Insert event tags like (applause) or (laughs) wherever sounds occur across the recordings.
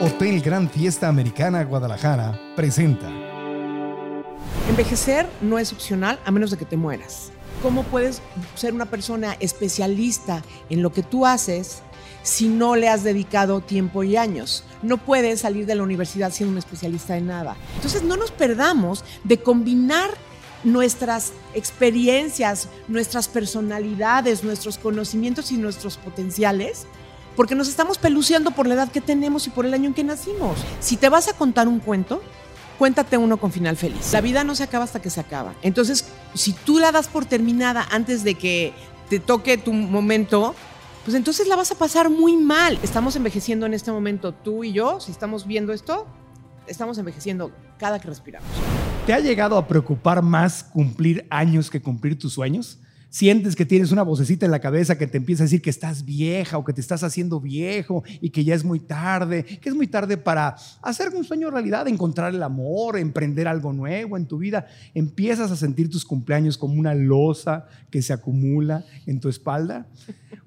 Hotel Gran Fiesta Americana Guadalajara presenta. Envejecer no es opcional a menos de que te mueras. ¿Cómo puedes ser una persona especialista en lo que tú haces si no le has dedicado tiempo y años? No puedes salir de la universidad siendo un especialista en nada. Entonces no nos perdamos de combinar nuestras experiencias, nuestras personalidades, nuestros conocimientos y nuestros potenciales porque nos estamos peluceando por la edad que tenemos y por el año en que nacimos. Si te vas a contar un cuento, cuéntate uno con final feliz. La vida no se acaba hasta que se acaba. Entonces, si tú la das por terminada antes de que te toque tu momento, pues entonces la vas a pasar muy mal. Estamos envejeciendo en este momento, tú y yo, si estamos viendo esto, estamos envejeciendo cada que respiramos. ¿Te ha llegado a preocupar más cumplir años que cumplir tus sueños? Sientes que tienes una vocecita en la cabeza que te empieza a decir que estás vieja o que te estás haciendo viejo y que ya es muy tarde, que es muy tarde para hacer un sueño realidad, encontrar el amor, emprender algo nuevo en tu vida, empiezas a sentir tus cumpleaños como una losa que se acumula en tu espalda.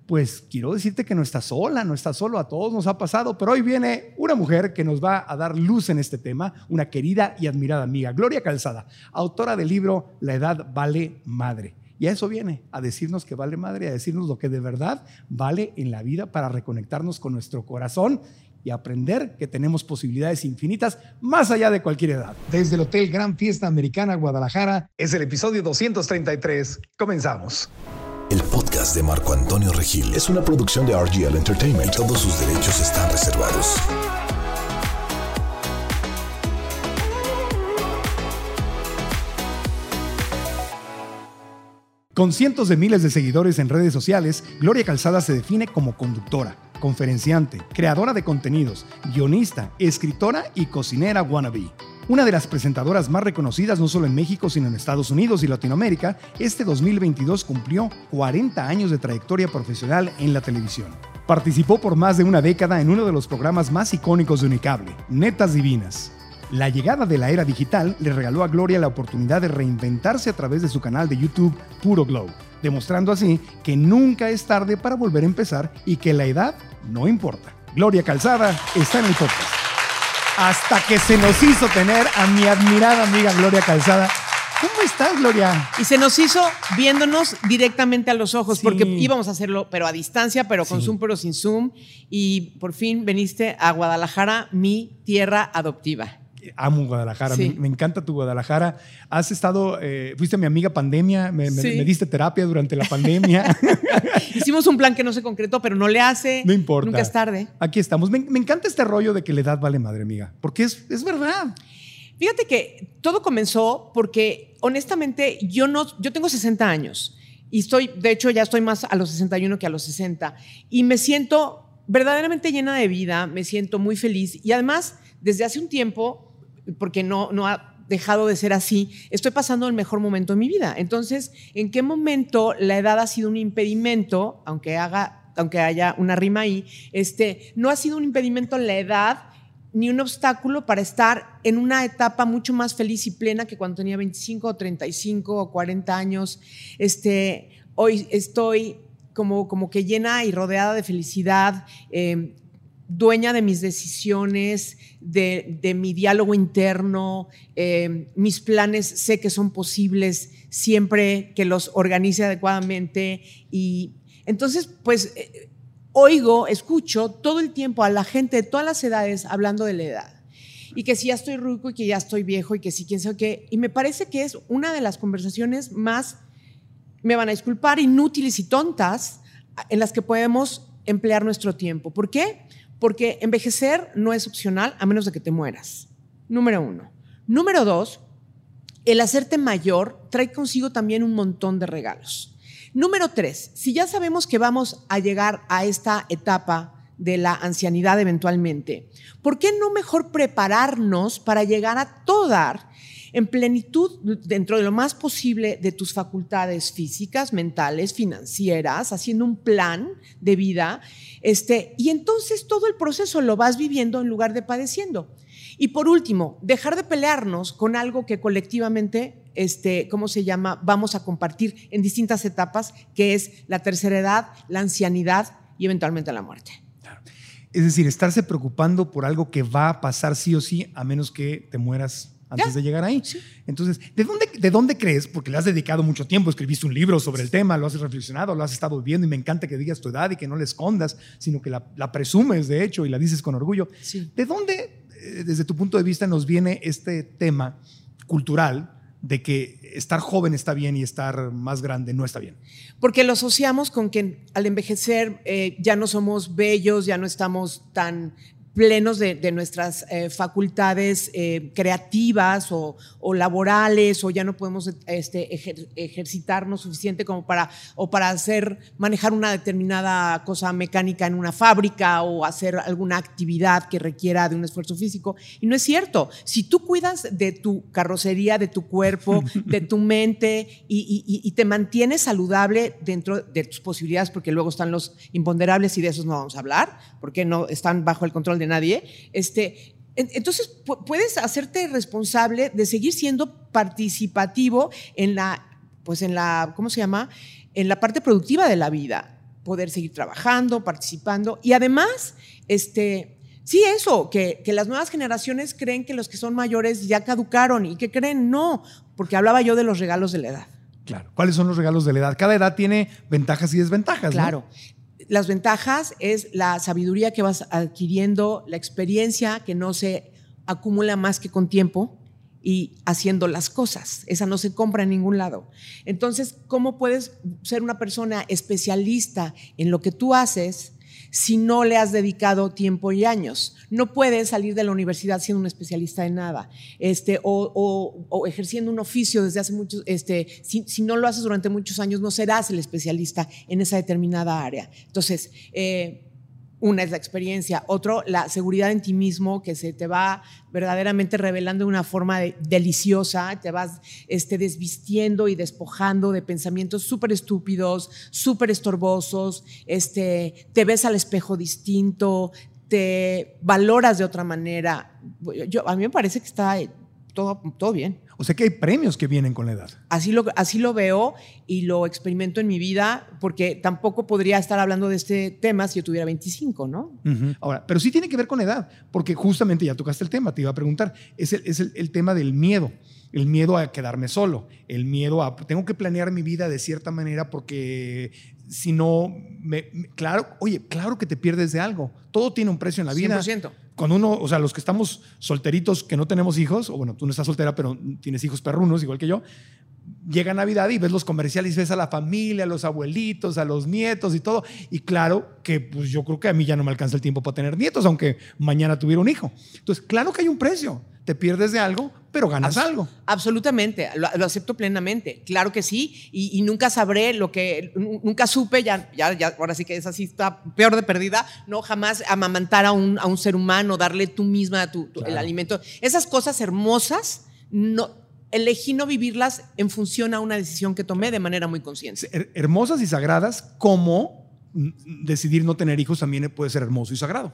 Pues quiero decirte que no estás sola, no estás solo, a todos nos ha pasado, pero hoy viene una mujer que nos va a dar luz en este tema, una querida y admirada amiga, Gloria Calzada, autora del libro La edad vale madre. Y a eso viene, a decirnos que vale madre, a decirnos lo que de verdad vale en la vida para reconectarnos con nuestro corazón y aprender que tenemos posibilidades infinitas más allá de cualquier edad. Desde el Hotel Gran Fiesta Americana Guadalajara es el episodio 233. Comenzamos. El podcast de Marco Antonio Regil es una producción de RGL Entertainment y todos sus derechos están reservados. Con cientos de miles de seguidores en redes sociales, Gloria Calzada se define como conductora, conferenciante, creadora de contenidos, guionista, escritora y cocinera wannabe. Una de las presentadoras más reconocidas no solo en México, sino en Estados Unidos y Latinoamérica, este 2022 cumplió 40 años de trayectoria profesional en la televisión. Participó por más de una década en uno de los programas más icónicos de Unicable, Netas Divinas. La llegada de la era digital le regaló a Gloria la oportunidad de reinventarse a través de su canal de YouTube Puro Glow, demostrando así que nunca es tarde para volver a empezar y que la edad no importa. Gloria Calzada está en el podcast. Hasta que se nos hizo tener a mi admirada amiga Gloria Calzada. ¿Cómo estás, Gloria? Y se nos hizo viéndonos directamente a los ojos, porque íbamos a hacerlo, pero a distancia, pero con Zoom, pero sin Zoom. Y por fin viniste a Guadalajara, mi tierra adoptiva amo Guadalajara, me, encanta tu Guadalajara. Has estado, eh, fuiste mi amiga pandemia, me, diste terapia durante la pandemia. (laughs) Hicimos un plan que no se concretó, pero no le hace. No importa. Nunca es tarde. Aquí estamos. Me, encanta este rollo de que la edad vale madre, amiga, porque es, es verdad. Fíjate que todo comenzó porque, honestamente, yo, no, yo tengo 60 años y estoy, de hecho, ya estoy más a los 61 que a los 60 y me siento verdaderamente llena de vida, me siento muy feliz y además, desde hace un tiempo porque no, no ha dejado de ser así, estoy pasando el mejor momento de mi vida. Entonces, ¿en qué momento la edad ha sido un impedimento, aunque haga aunque haya una rima ahí, este, no ha sido un impedimento la edad ni un obstáculo para estar en una etapa mucho más feliz y plena que cuando tenía 25 o 35 o 40 años. Este, hoy estoy como, como que llena y rodeada de felicidad, eh, dueña de mis decisiones, de, mi diálogo interno, eh, mis planes sé que son posibles siempre que los organice adecuadamente y entonces pues eh, oigo, escucho todo el tiempo a la gente de todas las edades hablando de la edad y que si ya estoy ruico y que ya estoy viejo y que si quién sabe qué y me parece que es una de las conversaciones más me van a disculpar inútiles y tontas en las que podemos emplear nuestro tiempo. ¿Por qué? Porque envejecer no es opcional a menos de que te mueras. Número uno. Número dos, el hacerte mayor trae consigo también un montón de regalos. Número tres, si ya sabemos que vamos a llegar a esta etapa de la ancianidad eventualmente, ¿por qué no mejor prepararnos para llegar a todo dar en plenitud dentro de lo más posible de tus facultades físicas, mentales, financieras, haciendo un plan de vida, este, y entonces todo el proceso lo vas viviendo en lugar de padeciendo. Y por último, dejar de pelearnos con algo que colectivamente, este, ¿cómo se llama? Vamos a compartir en distintas etapas, que es la tercera edad, la ancianidad y eventualmente la muerte. Es decir, estarse preocupando por algo que va a pasar sí o sí, a menos que te mueras antes de llegar ahí. Entonces, ¿de dónde, ¿de dónde crees? Porque le has dedicado mucho tiempo, escribiste un libro sobre el tema, lo has reflexionado, lo has estado viendo y me encanta que digas tu edad y que no la escondas, sino que la, la presumes, de hecho, y la dices con orgullo. ¿De dónde, eh, desde tu punto de vista, nos viene este tema cultural de que estar joven está bien y estar más grande no está bien? Porque lo asociamos con que al envejecer eh, ya no somos bellos, ya no estamos tan plenos de, nuestras eh, facultades eh, creativas o, laborales o ya no podemos este, ejercitarnos suficiente como para o para hacer manejar una determinada cosa mecánica en una fábrica o hacer alguna actividad que requiera de un esfuerzo físico. Y no es cierto. Si tú cuidas de tu carrocería de tu cuerpo (laughs) de tu mente y, y te mantienes saludable dentro de tus posibilidades porque luego están los imponderables y de esos no vamos a hablar porque no están bajo el control de nadie, este, entonces puedes hacerte responsable de seguir siendo participativo en la, pues en la, ¿cómo se llama? En la parte productiva de la vida, poder seguir trabajando, participando y además, este, sí eso, que, que las nuevas generaciones creen que los que son mayores ya caducaron y que creen no, porque hablaba yo de los regalos de la edad. Claro. ¿Cuáles son los regalos de la edad? Cada edad tiene ventajas y desventajas. Claro. Las ventajas es la sabiduría que vas adquiriendo, la experiencia que no se acumula más que con tiempo y haciendo las cosas. Esa no se compra en ningún lado. Entonces, ¿cómo puedes ser una persona especialista en lo que tú haces si no le has dedicado tiempo y años. No puedes salir de la universidad siendo un especialista en nada, este, o, ejerciendo un oficio desde hace muchos, este, si, no lo haces durante muchos años, no serás el especialista en esa determinada área. Entonces, eh, una es la experiencia, otro la seguridad en ti mismo que se te va verdaderamente revelando de una forma deliciosa, te vas este, desvistiendo y despojando de pensamientos súper estúpidos, súper estorbosos, este, te ves al espejo distinto, te valoras de otra manera. Yo, a mí me parece que está todo, todo bien. O sea que hay premios que vienen con la edad. Así lo, así lo veo y lo experimento en mi vida, porque tampoco podría estar hablando de este tema si yo tuviera 25, ¿no? Ahora, pero sí tiene que ver con la edad, porque justamente ya tocaste el tema, te iba a preguntar, es el, es el, tema del miedo el miedo a quedarme solo, el miedo a, tengo que planear mi vida de cierta manera porque si no, me, claro, oye, claro que te pierdes de algo, todo tiene un precio en la vida. 100% cuando uno, o sea, los que estamos solteritos, que no tenemos hijos, o bueno, tú no estás soltera, pero tienes hijos perrunos, igual que yo, llega Navidad y ves los comerciales, ves a la familia, a los abuelitos, a los nietos y todo. Y claro que pues yo creo que a mí ya no me alcanza el tiempo para tener nietos, aunque mañana tuviera un hijo. Entonces, claro que hay un precio. Te pierdes de algo, pero ganas algo. Absolutamente, lo, acepto plenamente. Claro que sí. Y, nunca sabré lo que, nunca supe, ya, ya, ya, ahora sí que es así, está peor de perdida, no jamás amamantar a un, a un ser humano, darle tú misma tu, el alimento. Esas cosas hermosas, no, elegí no vivirlas en función a una decisión que tomé de manera muy consciente. Hermosas y sagradas, como decidir no tener hijos también puede ser hermoso y sagrado.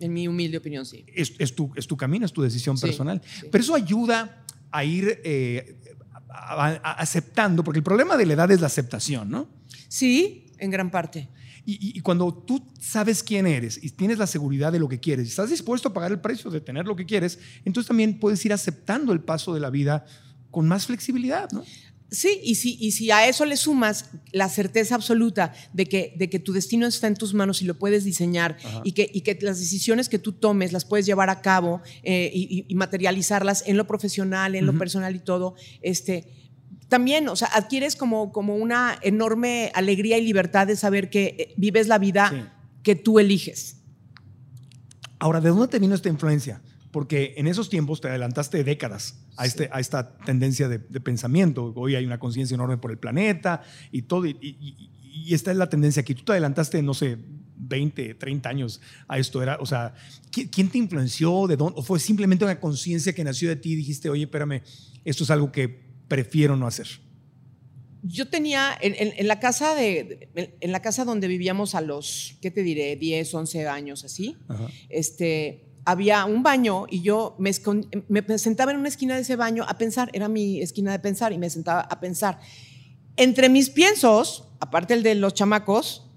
En mi humilde opinión, sí. Es, tu, es tu camino, es tu decisión personal. Pero eso ayuda a ir eh, aceptando, porque el problema de la edad es la aceptación, ¿no? Sí, en gran parte. Y, cuando tú sabes quién eres y tienes la seguridad de lo que quieres y estás dispuesto a pagar el precio de tener lo que quieres, entonces también puedes ir aceptando el paso de la vida con más flexibilidad, ¿no? Sí, y si, y si a eso le sumas la certeza absoluta de que, de que tu destino está en tus manos y lo puedes diseñar y que, y que, las decisiones que tú tomes las puedes llevar a cabo eh, y, materializarlas en lo profesional, en lo personal y todo, este, también, o sea, adquieres como, como una enorme alegría y libertad de saber que eh, vives la vida que tú eliges. Ahora, ¿de dónde te vino esta influencia? Porque en esos tiempos te adelantaste décadas a, este, a esta tendencia de, pensamiento. Hoy hay una conciencia enorme por el planeta y todo. Y, esta es la tendencia aquí. Tú te adelantaste, no sé, 20, 30 años a esto. Era, o sea, ¿quién te influenció? ¿De dónde? ¿O fue simplemente una conciencia que nació de ti y dijiste, oye, espérame, esto es algo que prefiero no hacer? Yo tenía en, la casa de en la casa donde vivíamos a los, ¿qué te diré? 10, 11 años así. Este había un baño y yo me, me, sentaba en una esquina de ese baño a pensar, era mi esquina de pensar y me sentaba a pensar. Entre mis piensos, aparte el de los chamacos,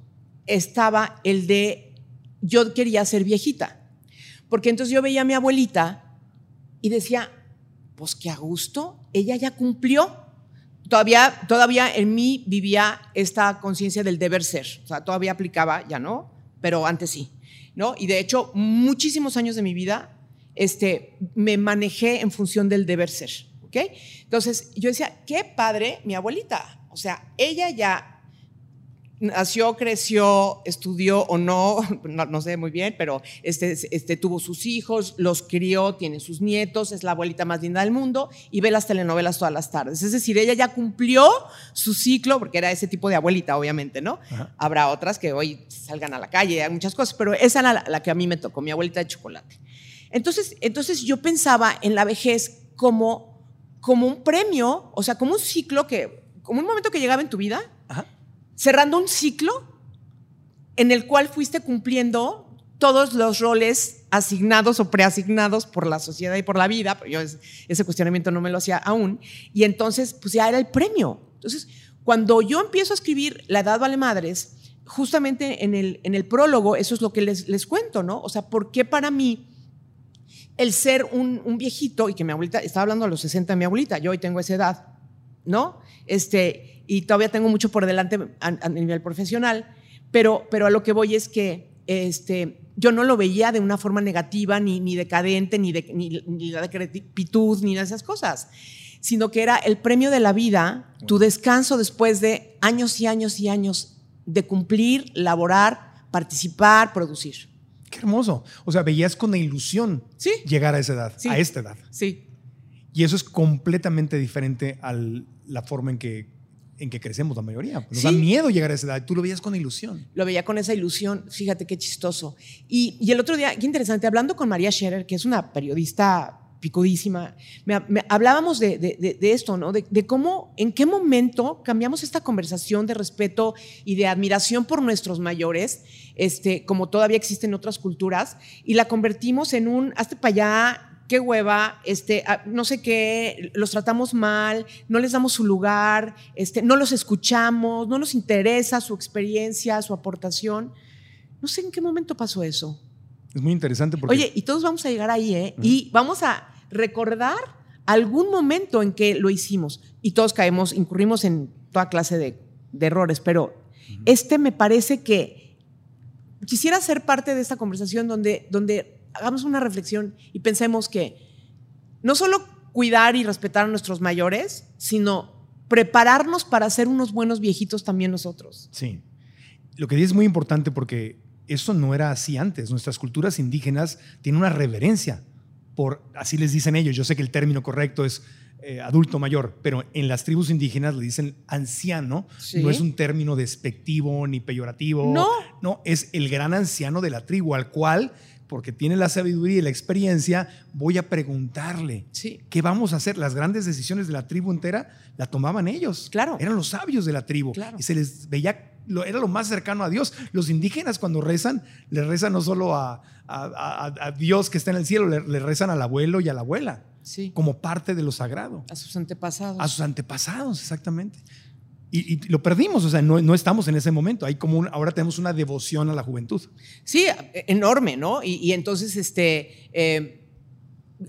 estaba el de yo quería ser viejita. Porque entonces yo veía a mi abuelita y decía, pues qué a gusto, ella ya cumplió. Todavía, todavía en mí vivía esta conciencia del deber ser. O sea, todavía aplicaba, ya no, pero antes sí. ¿no? Y de hecho, muchísimos años de mi vida este, me manejé en función del deber ser. ¿ok? Entonces, yo decía, qué padre mi abuelita. O sea, ella ya nació, creció, estudió o (laughs) no, no, sé muy bien, pero este, este, tuvo sus hijos, los crió, tiene sus nietos, es la abuelita más linda del mundo y ve las telenovelas todas las tardes. Es decir, ella ya cumplió su ciclo, porque era ese tipo de abuelita, obviamente, ¿no? Habrá otras que hoy salgan a la calle, hay muchas cosas, pero esa era la, que a mí me tocó, mi abuelita de chocolate. Entonces, entonces yo pensaba en la vejez como, como un premio, o sea, como un ciclo que, como un momento que llegaba en tu vida. Ajá cerrando un ciclo en el cual fuiste cumpliendo todos los roles asignados o preasignados por la sociedad y por la vida, yo ese cuestionamiento no me lo hacía aún, y entonces pues ya era el premio. Entonces, cuando yo empiezo a escribir La Edad Vale Madres, justamente en el, en el prólogo, eso es lo que les, les cuento, ¿no? O sea, ¿por qué para mí el ser un, un, viejito, y que mi abuelita, estaba hablando a los 60 de mi abuelita, yo hoy tengo esa edad, ¿no? Este, y todavía tengo mucho por delante a, nivel profesional, pero, pero a lo que voy es que este, yo no lo veía de una forma negativa, ni, ni decadente, ni de, ni, ni la decrepitud, ni de esas cosas, sino que era el premio de la vida, tu descanso después de años y años y años de cumplir, laborar, participar, producir. Qué hermoso. O sea, veías con la ilusión llegar a esa edad, a esta edad. Sí. Y eso es completamente diferente a la forma en que en que crecemos la mayoría. Nos da miedo llegar a esa edad. Tú lo veías con ilusión. Lo veía con esa ilusión. Fíjate qué chistoso. Y, y el otro día, qué interesante, hablando con María Scherer, que es una periodista picudísima, me, hablábamos de, de, de, esto, ¿no? De, de, cómo, en qué momento cambiamos esta conversación de respeto y de admiración por nuestros mayores, este, como todavía existe en otras culturas, y la convertimos en un, hazte para allá, qué hueva, este, ah, no sé qué, los tratamos mal, no les damos su lugar, este, no los escuchamos, no nos interesa su experiencia, su aportación. No sé en qué momento pasó eso. Es muy interesante porque... Oye, y todos vamos a llegar ahí, ¿eh? Y vamos a recordar algún momento en que lo hicimos. Y todos caemos, incurrimos en toda clase de, errores, pero este me parece que quisiera ser parte de esta conversación donde, donde hagamos una reflexión y pensemos que no solo cuidar y respetar a nuestros mayores, sino prepararnos para ser unos buenos viejitos también nosotros. Sí. Lo que dices es muy importante porque eso no era así antes. Nuestras culturas indígenas tienen una reverencia por, así les dicen ellos, yo sé que el término correcto es eh, adulto mayor, pero en las tribus indígenas le dicen anciano, no es un término despectivo ni peyorativo. No. No, es el gran anciano de la tribu al cual porque tiene la sabiduría y la experiencia, voy a preguntarle qué vamos a hacer. Las grandes decisiones de la tribu entera la tomaban ellos. Claro. Eran los sabios de la tribu. Y se les veía, era lo más cercano a Dios. Los indígenas cuando rezan, le rezan no solo a, Dios que está en el cielo, le, le, rezan al abuelo y a la abuela. Sí. Como parte de lo sagrado. A sus antepasados. A sus antepasados, exactamente. Y, lo perdimos, o sea, no, no, estamos en ese momento. Hay como ahora tenemos una devoción a la juventud. Sí, enorme, ¿no? Y, entonces, este, eh,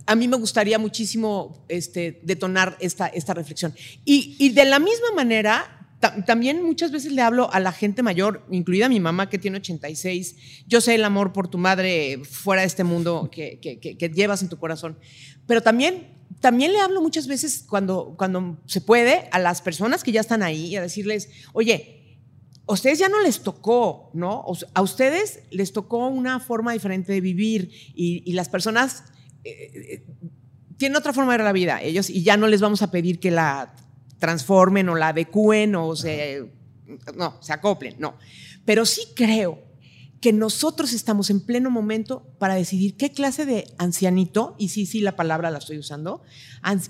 a mí me gustaría muchísimo este, detonar esta, esta reflexión. Y, y de la misma manera, también muchas veces le hablo a la gente mayor, incluida mi mamá que tiene 86. Yo sé el amor por tu madre fuera de este mundo que, que, que llevas en tu corazón. Pero también también le hablo muchas veces cuando, cuando se puede a las personas que ya están ahí y a decirles, oye, a ustedes ya no les tocó, ¿no? A ustedes les tocó una forma diferente de vivir y, las personas eh, eh, tienen otra forma de ver la vida, ellos, y ya no les vamos a pedir que la transformen o la adecúen o se, no, se acoplen, no. Pero sí creo que nosotros estamos en pleno momento para decidir qué clase de ancianito, y sí, sí, la palabra la estoy usando,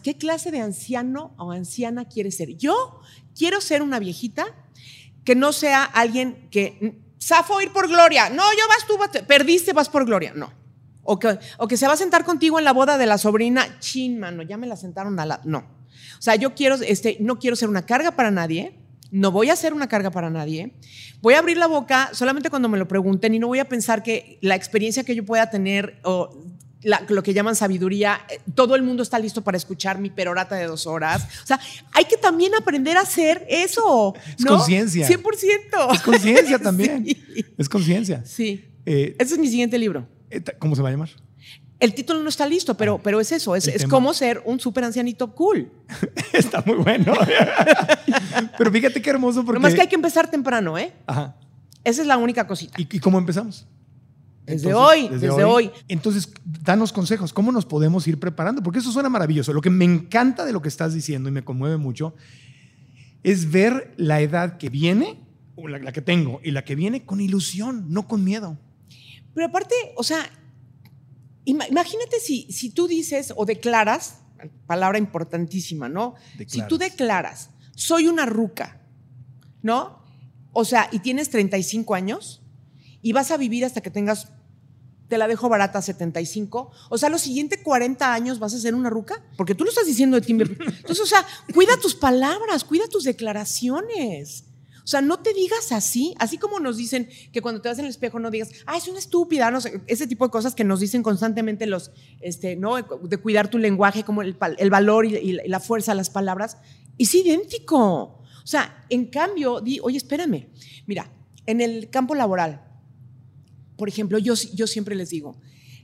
qué clase de anciano o anciana quieres ser. Yo quiero ser una viejita que no sea alguien que, Zafo ir por gloria, no, yo vas tú, perdiste, vas por gloria, no. O que, o que se va a sentar contigo en la boda de la sobrina, chin, mano, ya me la sentaron a la, no. O sea, yo quiero, este, no quiero ser una carga para nadie, no voy a hacer una carga para nadie, voy a abrir la boca solamente cuando me lo pregunten y no voy a pensar que la experiencia que yo pueda tener o lo que llaman sabiduría, eh, todo el mundo está listo para escuchar mi perorata de dos horas. O sea, hay que también aprender a hacer eso. Es conciencia. 100%. Es conciencia (laughs) también. Es conciencia. Sí. Eh, Ese es mi siguiente libro. Eh, ¿Cómo se va a llamar? El título no está listo, pero, pero es eso, es, es cómo ser un super ancianito cool. (laughs) está muy bueno. (laughs) pero fíjate qué hermoso porque... más que hay que empezar temprano, ¿eh? Ajá. Esa es la única cosita. ¿Y, cómo empezamos? Desde hoy, desde, hoy. Entonces, danos consejos, ¿cómo nos podemos ir preparando? Porque eso suena maravilloso. Lo que me encanta de lo que estás diciendo y me conmueve mucho es ver la edad que viene, o la que tengo, y la que viene con ilusión, no con miedo. Pero aparte, o sea, Imagínate si, si tú dices o declaras, palabra importantísima, ¿no? Si tú declaras, soy una ruca, ¿no? O sea, y tienes 35 años y vas a vivir hasta que tengas, te la dejo barata, 75. O sea, los siguientes 40 años vas a ser una ruca, porque tú lo estás diciendo de ti. Entonces, o sea, cuida tus palabras, cuida tus declaraciones. O sea, no te digas así, así como nos dicen que cuando te vas en el espejo no digas, ah, es una estúpida, no sé, ese tipo de cosas que nos dicen constantemente los, este, ¿no? De cuidar tu lenguaje, como el, valor y, la fuerza de las palabras, es idéntico. O sea, en cambio, di, oye, espérame, mira, en el campo laboral, por ejemplo, yo, yo siempre les digo,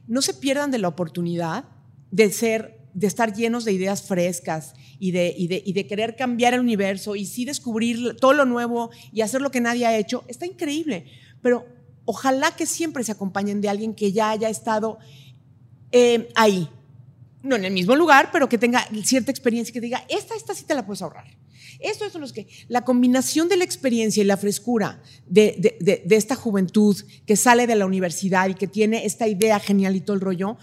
no se pierdan de la oportunidad de ser de estar llenos de ideas frescas y de, y de, querer cambiar el universo y sí descubrir todo lo nuevo y hacer lo que nadie ha hecho, está increíble. Pero ojalá que siempre se acompañen de alguien que ya haya estado eh, ahí. No en el mismo lugar, pero que tenga cierta experiencia y que diga, esta, esta sí te la puedes ahorrar. Esto, es lo que. La combinación de la experiencia y la frescura de, de, de, esta juventud que sale de la universidad y que tiene esta idea genial y todo el rollo,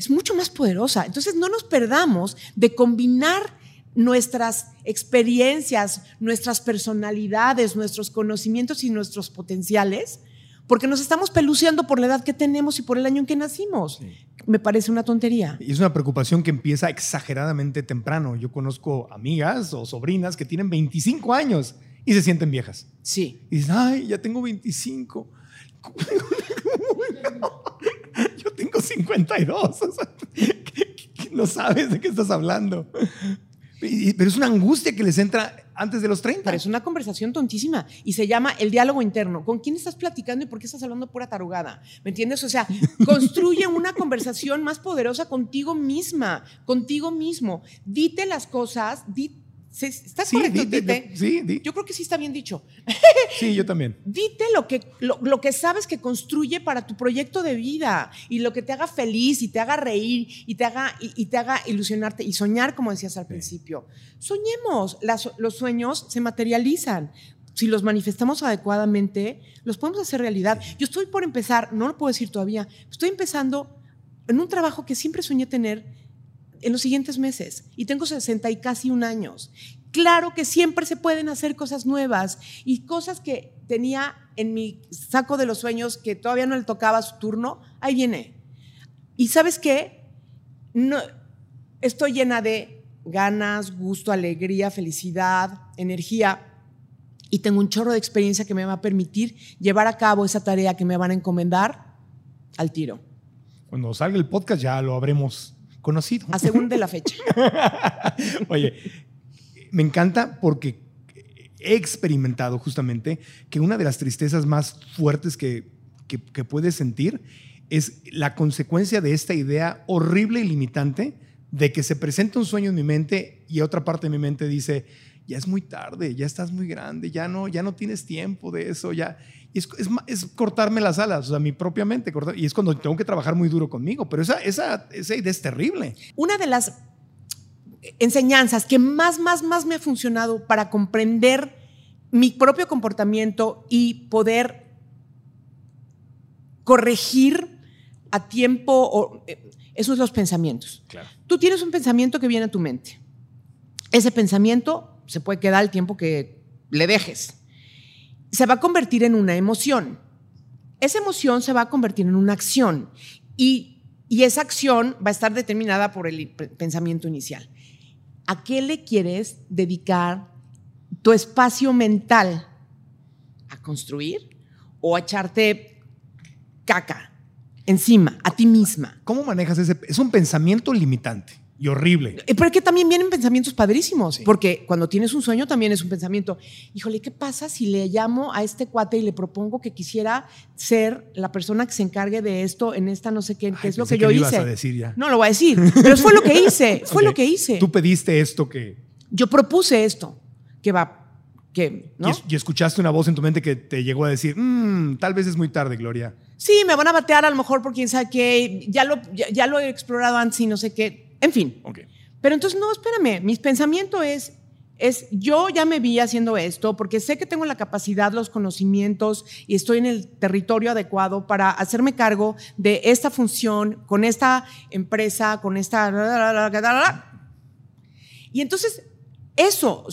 es mucho más poderosa. Entonces no nos perdamos de combinar nuestras experiencias, nuestras personalidades, nuestros conocimientos y nuestros potenciales, porque nos estamos peluceando por la edad que tenemos y por el año en que nacimos. Me parece una tontería. Y es una preocupación que empieza exageradamente temprano. Yo conozco amigas o sobrinas que tienen 25 años y se sienten viejas. Sí. Y dicen, ay, ya tengo 25. (laughs) Tengo 52. (laughs) no sabes de qué estás hablando. Pero es una angustia que les entra antes de los 30. Pero es una conversación tontísima y se llama el diálogo interno. ¿Con quién estás platicando y por qué estás hablando pura tarugada? ¿Me entiendes? O sea, (laughs) construye una conversación más poderosa contigo misma, contigo mismo. Dite las cosas, dite ¿Estás sí, correcto? Dite, sí, Yo creo que sí está bien dicho. (laughs) Sí, yo también. (laughs) Dite lo que, lo, que sabes que construye para tu proyecto de vida y lo que te haga feliz y te haga reír y te haga, y, te haga ilusionarte y soñar, como decías al principio. Soñemos. los sueños se materializan. Si los manifestamos adecuadamente, los podemos hacer realidad. Yo estoy por empezar, no lo puedo decir todavía, estoy empezando en un trabajo que siempre soñé tener en los siguientes meses y tengo 60 y casi un años. Claro que siempre se pueden hacer cosas nuevas y cosas que tenía en mi saco de los sueños que todavía no le tocaba su turno, ahí viene. Y sabes qué? No, estoy llena de ganas, gusto, alegría, felicidad, energía y tengo un chorro de experiencia que me va a permitir llevar a cabo esa tarea que me van a encomendar al tiro. Cuando salga el podcast ya lo habremos conocido. A según de la fecha. (laughs) Oye, me encanta porque he experimentado justamente que una de las tristezas más fuertes que, que, puedes sentir es la consecuencia de esta idea horrible y limitante de que se presenta un sueño en mi mente y otra parte de mi mente dice, ya es muy tarde, ya estás muy grande, ya no, ya no tienes tiempo de eso, ya es, es, cortarme las alas, o sea, mi propia mente. y es cuando tengo que trabajar muy duro conmigo. Pero esa, esa, esa idea es terrible. Una de las enseñanzas que más, más, más me ha funcionado para comprender mi propio comportamiento y poder corregir a tiempo, o, eh, esos son los pensamientos. Tú tienes un pensamiento que viene a tu mente. Ese pensamiento se puede quedar el tiempo que le dejes se va a convertir en una emoción. Esa emoción se va a convertir en una acción y, esa acción va a estar determinada por el pensamiento inicial. ¿A qué le quieres dedicar tu espacio mental a construir o a echarte caca encima, a ti misma. ¿Cómo manejas ese? Es un pensamiento limitante y horrible. Eh, Pero es que también vienen pensamientos padrísimos, porque cuando tienes un sueño también es un pensamiento. Híjole, ¿qué pasa si le llamo a este cuate y le propongo que quisiera ser la persona que se encargue de esto en esta no sé qué, que Ay, es lo que yo que hice? a decir ya. No lo voy a decir, pero fue lo que hice, (laughs) fue lo que hice. Tú pediste esto que. Yo propuse esto, que va, que, ¿no? Y, es- y escuchaste una voz en tu mente que te llegó a decir, "Mm, tal vez es muy tarde, Gloria. Sí, me van a batear a lo mejor por quién sabe qué, ya lo, ya, ya lo he explorado antes y no sé qué, en fin. Pero entonces, no, espérame, mi pensamiento es, es, yo ya me vi haciendo esto porque sé que tengo la capacidad, los conocimientos y estoy en el territorio adecuado para hacerme cargo de esta función con esta empresa, con esta... Y entonces, eso,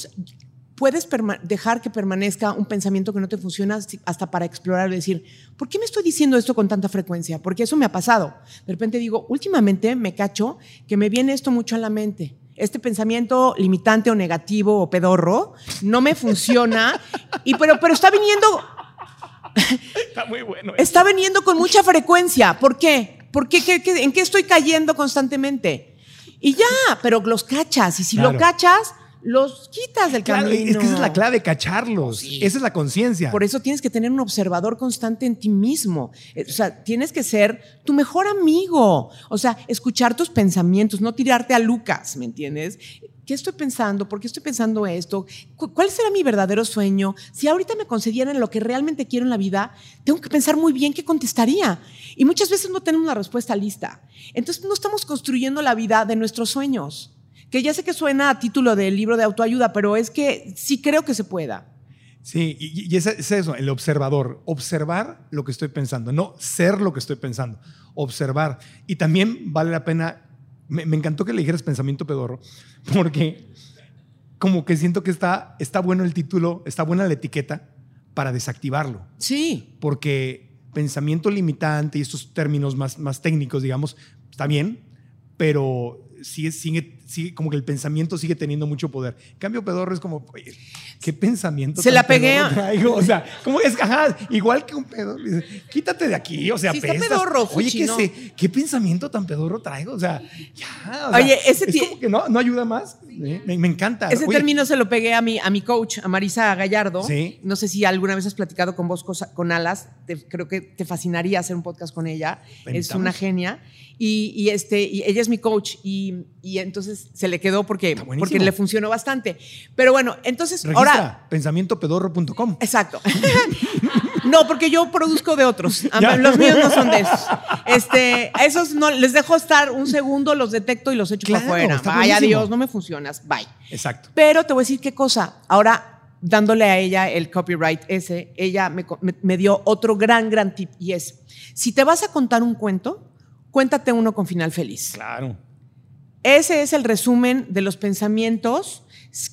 puedes dejar que permanezca un pensamiento que no te funciona hasta para explorar y decir, ¿por qué me estoy diciendo esto con tanta frecuencia? Porque eso me ha pasado. De repente digo, últimamente me cacho que me viene esto mucho a la mente. Este pensamiento limitante o negativo o pedorro no me funciona, y, pero, pero está viniendo Está muy bueno. está viniendo con mucha frecuencia. ¿Por qué? ¿Por qué? ¿Qué- qué- en qué estoy cayendo constantemente? Y ya, pero los cachas. Y si Claro. lo cachas, los quitas del Claro, camino. es que esa es la clave, cacharlos. Sí. Esa es la conciencia. Por eso tienes que tener un observador constante en ti mismo. Eh, O sea, tienes que ser tu mejor amigo. O sea, escuchar tus pensamientos, no tirarte a Lucas, ¿me entiendes? ¿Qué estoy pensando? ¿Por qué estoy pensando esto? ¿Cu- ¿Cuál será mi verdadero sueño? Si ahorita me concedieran lo que realmente quiero en la vida, tengo que pensar muy bien qué contestaría. Y muchas veces no tenemos la respuesta lista. Entonces no estamos construyendo la vida de nuestros sueños. Que ya sé que suena a título del libro de autoayuda, pero es que sí creo que se pueda. Sí, y, y es, es eso, el observador. Observar lo que estoy pensando, no ser lo que estoy pensando. Observar. Y también vale la pena, me, me encantó que le dijeras pensamiento pedorro, (laughs) porque como que siento que está, está bueno el título, está buena la etiqueta para desactivarlo. Sí. porque pensamiento limitante y estos términos más, más técnicos, digamos, está bien, pero sigue, sigue, sigue, como que el pensamiento sigue teniendo mucho poder. En cambio, pedorro es como, oye, ¿qué pensamiento? Se tan la pegué traigo? O sea, ¿cómo es? Ajá, igual que un. Dice, Quítate de aquí, o sea, Sí, está pedorro, Oye, ¿qué, ¿no? sé, ¿qué pensamiento tan pedorro traigo? O sea, ya. o sea, Oye, ese es como que no, no ayuda más. ¿eh? Me, me encanta. Ese Oye, término se lo pegué a mi, a mi coach, a Marisa Gallardo. Sí. No sé si alguna vez has platicado con vos cosa- con Alas. Te- creo que te fascinaría hacer un podcast con ella. Es una genia. Y, y este, y ella es mi coach. Y, y entonces se le quedó porque, porque le funcionó bastante. Pero bueno, entonces ahora. pensamientopedorro.com. Exacto. (laughs) no, porque yo produzco de otros. A- (laughs) Ya. Los míos no son de esos. Este, esos no les dejo estar un segundo, los detecto y los echo Claro, para afuera. Vaya. Dios, no me funcionas. Bye. Exacto. Pero te voy a decir qué cosa. Ahora, dándole a ella el copyright ese, ella me, me- me dio otro gran, gran tip y es, si te vas a contar un cuento, cuéntate uno con final feliz. Claro. Ese es el resumen de los pensamientos,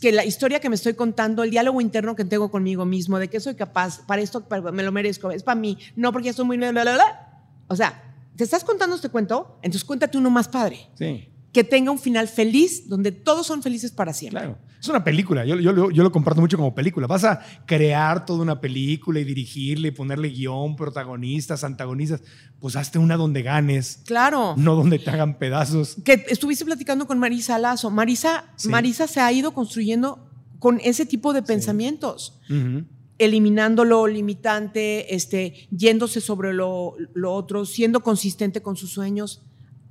que la historia que me estoy contando, el diálogo interno que tengo conmigo mismo, de que soy capaz, para esto para- me lo merezco, es para mí, no porque ya estoy muy... bla, bla, bla. O sea, ¿te estás contando este cuento? Entonces cuéntate uno más padre, Sí. que tenga un final feliz, donde todos son felices para siempre. Claro. Es una película. Yo, yo, lo- yo lo comparto mucho como película. Vas a crear toda una película y dirigirle y ponerle guion, protagonistas, antagonistas. Pues hazte una donde ganes, Claro. no donde te hagan pedazos. que estuviste platicando con Marisa Lazo. Marisa, Sí. Marisa se ha ido construyendo con ese tipo de pensamientos, Ujú. eliminando lo limitante, este, yéndose sobre lo, lo otro, siendo consistente con sus sueños.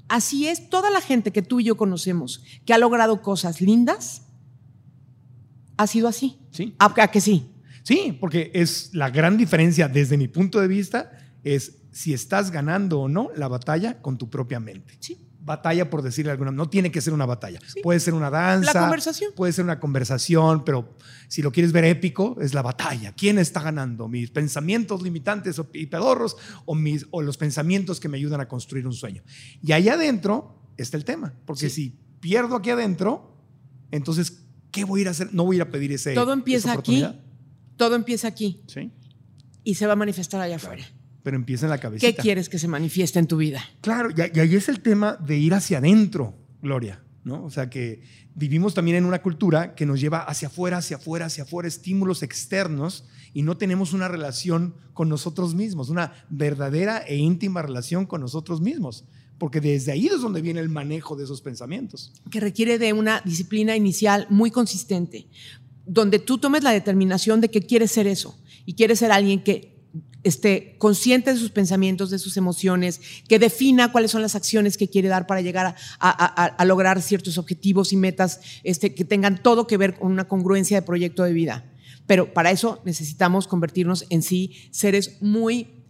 Así es, toda la gente que tú y yo conocemos que ha logrado cosas lindas, ha sido así. Sí. ¿A, a que sí? Sí, porque es la gran diferencia desde mi punto de vista es si estás ganando o no la batalla con tu propia mente. Sí. Batalla, por decirle alguna, no tiene que ser una batalla. Sí. Puede ser una danza. La conversación. Puede ser una conversación, pero si lo quieres ver épico, es la batalla. ¿Quién está ganando? ¿Mis pensamientos limitantes o- y pedorros o, mis, o los pensamientos que me ayudan a construir un sueño? Y ahí adentro está el tema, porque Sí. si pierdo aquí adentro, entonces, ¿qué voy a ir a hacer? No voy a ir a pedir ese. Todo empieza aquí, todo empieza aquí Sí, y se va a manifestar allá afuera. pero empieza en la cabecita. ¿Qué quieres que se manifieste en tu vida? Claro, y, y ahí es el tema de ir hacia adentro, Gloria. ¿no? O sea que vivimos también en una cultura que nos lleva hacia afuera, hacia afuera, hacia afuera, estímulos externos y no tenemos una relación con nosotros mismos, una verdadera e íntima relación con nosotros mismos. Porque desde ahí es donde viene el manejo de esos pensamientos. Que requiere de una disciplina inicial muy consistente, donde tú tomes la determinación de que quieres ser eso y quieres ser alguien que esté consciente de sus pensamientos, de sus emociones, que defina cuáles son las acciones que quiere dar para llegar a, lograr ciertos objetivos y metas este, que tengan todo que ver con una congruencia de proyecto de vida. Pero para eso necesitamos convertirnos en sí seres muy...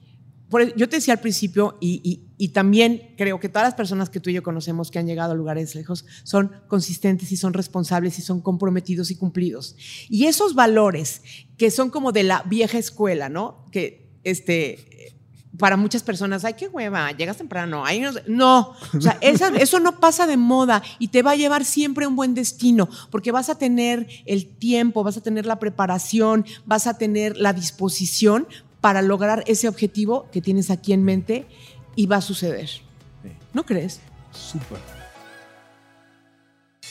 Yo te decía al principio, y, y también creo que todas las personas que tú y yo conocemos que han llegado a lugares lejos son consistentes y son responsables y son comprometidos y cumplidos. Y esos valores que son como de la vieja escuela, ¿no? Que este, para muchas personas, ay, qué hueva, llegas temprano, ay, no, o sea, (laughs) eso no pasa de moda y te va a llevar siempre a un buen destino, porque vas a tener el tiempo, vas a tener la preparación, vas a tener la disposición para lograr ese objetivo que tienes aquí en mente y va a suceder. ¿No crees? Súper.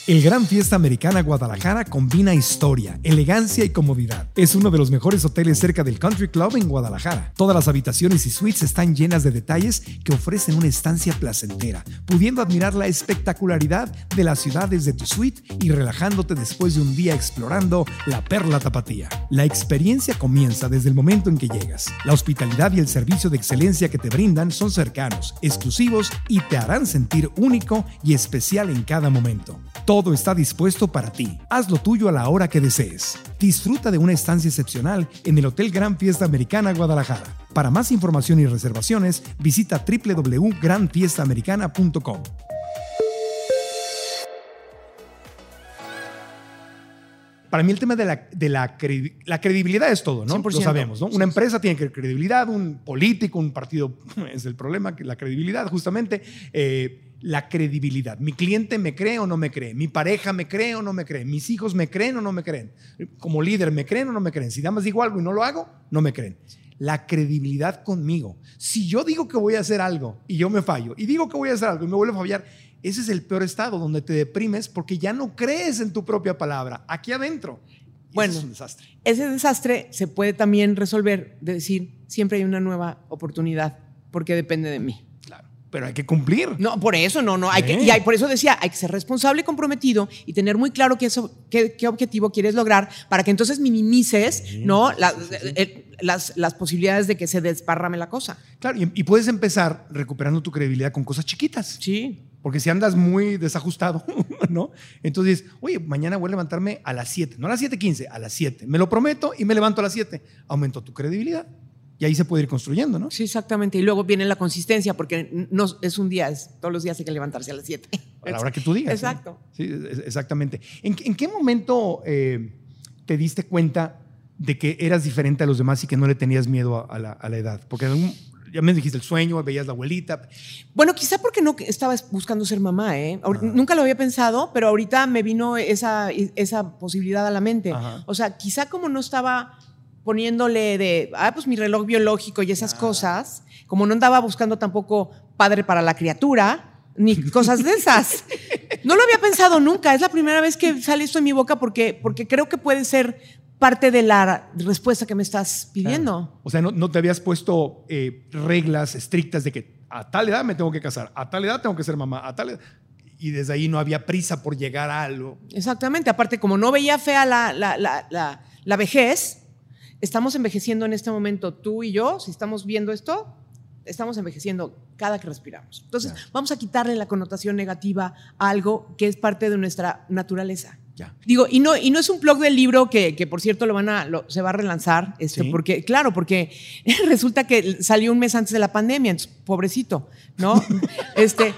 El Gran Fiesta Americana Guadalajara combina historia, elegancia y comodidad. Es uno de los mejores hoteles cerca del Country Club en Guadalajara. Todas las habitaciones y suites están llenas de detalles que ofrecen una estancia placentera, pudiendo admirar la espectacularidad de la ciudad desde tu suite y relajándote después de un día explorando la Perla Tapatía. La experiencia comienza desde el momento en que llegas. La hospitalidad y el servicio de excelencia que te brindan son cercanos, exclusivos y te harán sentir único y especial en cada momento. Todo está dispuesto para ti. Haz lo tuyo a la hora que desees. Disfruta de una estancia excepcional en el Hotel Gran Fiesta Americana Guadalajara. Para más información y reservaciones, visita www.granfiestaamericana.com. Para mí el tema de la, de la, credibilidad es todo, ¿no? Lo sabemos, ¿no? Una empresa tiene credibilidad, un político, un partido (laughs) es el problema, la credibilidad justamente. Eh, la credibilidad. Mi cliente me cree o no me cree. Mi pareja me cree o no me cree. Mis hijos me creen o no me creen. Como líder me creen o no me creen. Si nada más digo algo y no lo hago, no me creen. La credibilidad conmigo. Si yo digo que voy a hacer algo y yo me fallo, y digo que voy a hacer algo y me vuelvo a fallar, ese es el peor estado donde te deprimes porque ya no crees en tu propia palabra, aquí adentro. bueno, es un desastre. Ese desastre se puede también resolver de decir, siempre hay una nueva oportunidad porque depende de mí pero hay que cumplir. No, por eso no, no. Hay que, y hay, por eso decía, hay que ser responsable, comprometido y tener muy claro qué, eso, qué, qué objetivo quieres lograr para que entonces minimices ¿no? Eh, las, las, posibilidades de que se desparrame la cosa. Claro, y, puedes empezar recuperando tu credibilidad con cosas chiquitas. Sí. Porque si andas muy desajustado, (laughs) ¿no? Entonces, oye, mañana voy a levantarme a las 7, no a las 7:15, a las 7. Me lo prometo y me levanto a las 7. Aumentó tu credibilidad y ahí se puede ir construyendo, ¿no? Sí, exactamente. Y luego viene la consistencia, porque no es un día, es, todos los días hay que levantarse a las 7. A la hora que tú digas. Exacto. Sí, exactamente. ¿En, qué momento eh, te diste cuenta de que eras diferente a los demás y que no le tenías miedo a, la, edad? Porque ya me dijiste el sueño, veías la abuelita. Bueno, quizá porque no estaba buscando ser mamá, ¿eh? Nunca lo había pensado, pero ahorita me vino esa, esa posibilidad a la mente. O sea, quizá como no estaba poniéndole de, ah, pues mi reloj biológico y esas cosas, como no andaba buscando tampoco padre para la criatura, ni (laughs) cosas de esas. No lo había pensado nunca, es la primera vez que sale esto en mi boca porque, porque creo que puede ser parte de la respuesta que me estás pidiendo. O sea, no, te habías puesto eh, reglas estrictas de que a tal edad me tengo que casar, a tal edad tengo que ser mamá, a tal edad y desde ahí no había prisa por llegar a algo. Exactamente, aparte como no veía fea la, la, la, la vejez, estamos envejeciendo en este momento, tú y yo, si estamos viendo esto, estamos envejeciendo cada que respiramos. Entonces, vamos a quitarle la connotación negativa a algo que es parte de nuestra naturaleza. Digo, y no, y no es un blog del libro que, que por cierto lo van a, se va a relanzar, este, porque, claro, porque (laughs) resulta que salió un mes antes de la pandemia, entonces, pobrecito, ¿no? (laughs) este.